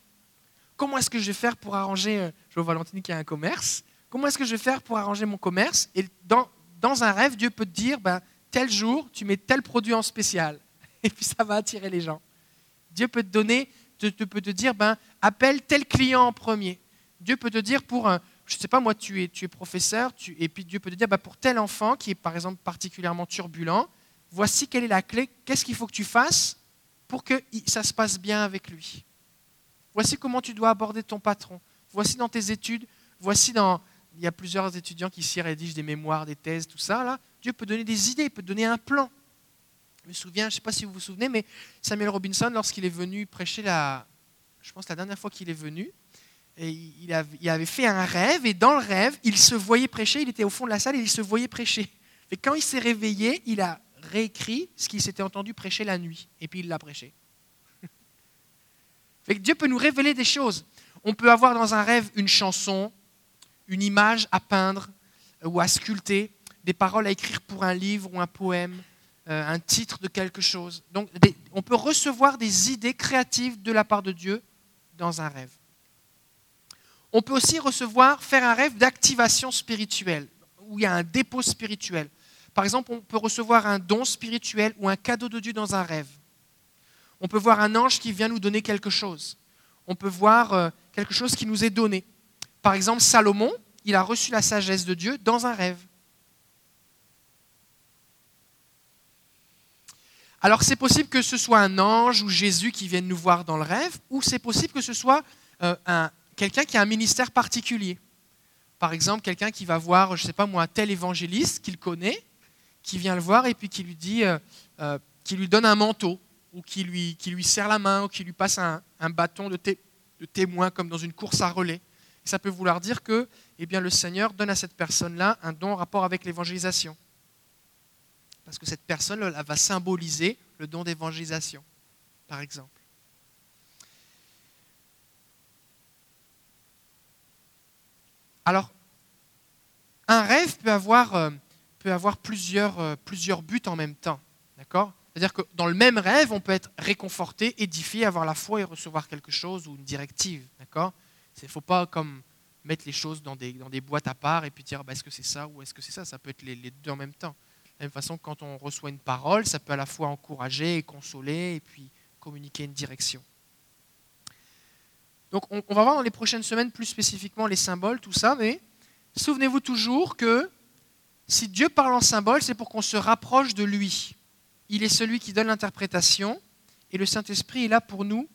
Comment est-ce que je vais faire pour arranger, euh, je vois Valentine qui a un commerce, comment est-ce que je vais faire pour arranger mon commerce? Et dans, dans un rêve, Dieu peut te dire, ben, tel jour, tu mets tel produit en spécial. <laughs> Et puis ça va attirer les gens. Dieu peut te donner, te, peut te dire, ben, appelle tel client en premier. Dieu peut te dire pour un, je ne sais pas moi, tu es, tu es professeur, tu, et puis Dieu peut te dire, ben, pour tel enfant qui est par exemple particulièrement turbulent, voici quelle est la clé, qu'est-ce qu'il faut que tu fasses pour que ça se passe bien avec lui. Voici comment tu dois aborder ton patron. Voici dans tes études, voici dans, il y a plusieurs étudiants qui s'y rédigent des mémoires, des thèses, tout ça. Là. Dieu peut donner des idées, il peut donner un plan. Je me souviens, je ne sais pas si vous vous souvenez, mais Samuel Robinson, lorsqu'il est venu prêcher, la, je pense la dernière fois qu'il est venu, il, avait, fait un rêve, et dans le rêve, il se voyait prêcher, il était au fond de la salle et il se voyait prêcher. Et quand il s'est réveillé, il a réécrit ce qu'il s'était entendu prêcher la nuit, et puis il l'a prêché. <laughs> Dieu peut nous révéler des choses. On peut avoir dans un rêve une chanson, une image à peindre euh, ou à sculpter, des paroles à écrire pour un livre ou un poème, euh, un titre de quelque chose. Donc on peut recevoir des idées créatives de la part de Dieu dans un rêve. On peut aussi recevoir, faire un rêve d'activation spirituelle, où il y a un dépôt spirituel. Par exemple, on peut recevoir un don spirituel ou un cadeau de Dieu dans un rêve. On peut voir un ange qui vient nous donner quelque chose. On peut voir euh, quelque chose qui nous est donné. Par exemple, Salomon, il a reçu la sagesse de Dieu dans un rêve. Alors c'est possible que ce soit un ange ou Jésus qui vienne nous voir dans le rêve, ou c'est possible que ce soit euh, quelqu'un qui a un ministère particulier. Par exemple, quelqu'un qui va voir, je ne sais pas moi, un tel évangéliste qu'il connaît, qui vient le voir et puis qui lui dit, euh, euh, qui lui donne un manteau, ou qui lui, serre la main, ou qui lui passe un, bâton de témoin comme dans une course à relais ça peut vouloir dire que eh bien, le Seigneur donne à cette personne-là un don en rapport avec l'évangélisation. Parce que cette personne va symboliser le don d'évangélisation, par exemple. Alors, un rêve peut avoir, euh, peut avoir plusieurs, euh, plusieurs buts en même temps. D'accord? C'est-à-dire que dans le même rêve, on peut être réconforté, édifié, avoir la foi et recevoir quelque chose ou une directive. D'accord? Il ne faut pas comme mettre les choses dans des, dans des boîtes à part et puis dire bah, est-ce que c'est ça ou est-ce que c'est ça? Ça peut être les, deux en même temps. De la même façon, quand on reçoit une parole, ça peut à la fois encourager et consoler et puis communiquer une direction. Donc on, on va voir dans les prochaines semaines plus spécifiquement les symboles, tout ça, mais souvenez-vous toujours que si Dieu parle en symbole, c'est pour qu'on se rapproche de lui. Il est celui qui donne l'interprétation et le Saint-Esprit est là pour nous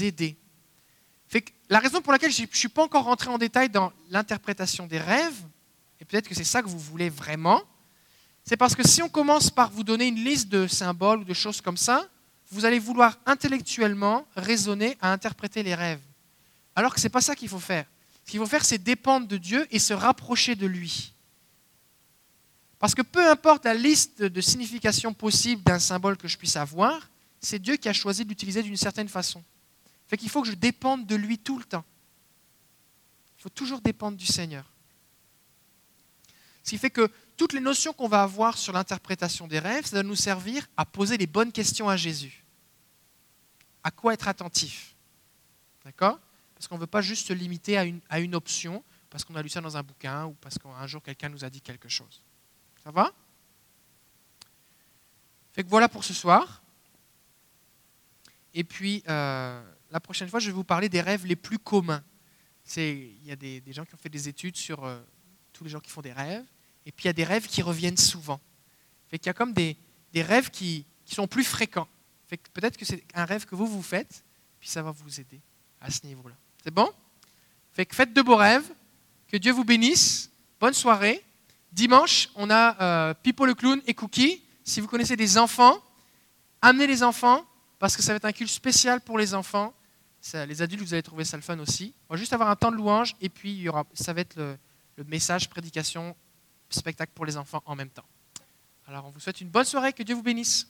aider la raison pour laquelle je ne suis pas encore rentré en détail dans l'interprétation des rêves, et peut-être que c'est ça que vous voulez vraiment, c'est parce que si on commence par vous donner une liste de symboles ou de choses comme ça, vous allez vouloir intellectuellement raisonner à interpréter les rêves. Alors que ce n'est pas ça qu'il faut faire. Ce qu'il faut faire, c'est dépendre de Dieu et se rapprocher de lui. Parce que peu importe la liste de significations possibles d'un symbole que je puisse avoir, c'est Dieu qui a choisi de l'utiliser d'une certaine façon. Fait qu'il faut que je dépende de lui tout le temps. Il faut toujours dépendre du Seigneur. Ce qui fait que toutes les notions qu'on va avoir sur l'interprétation des rêves, ça va nous servir à poser les bonnes questions à Jésus. À quoi être attentif D'accord? Parce qu'on ne veut pas juste se limiter à une, à une option, parce qu'on a lu ça dans un bouquin ou parce qu'un jour quelqu'un nous a dit quelque chose. Ça va? Fait que voilà pour ce soir. Et puis, euh, la prochaine fois, je vais vous parler des rêves les plus communs. Il y a des, gens qui ont fait des études sur euh, tous les gens qui font des rêves. Et puis, il y a des rêves qui reviennent souvent. Fait qu'il y a comme des, des rêves qui, sont plus fréquents. Peut-être que c'est un rêve que vous, vous faites, puis ça va vous aider à ce niveau-là. C'est bon? Fait que faites de beaux rêves. Que Dieu vous bénisse. Bonne soirée. Dimanche, on a euh, Pipo le clown et Cookie. Si vous connaissez des enfants, amenez les enfants parce que ça va être un culte spécial pour les enfants. Les adultes, vous allez trouver ça le fun aussi. On va juste avoir un temps de louange et puis il y aura, ça va être le message, prédication, spectacle pour les enfants en même temps. Alors on vous souhaite une bonne soirée, que Dieu vous bénisse.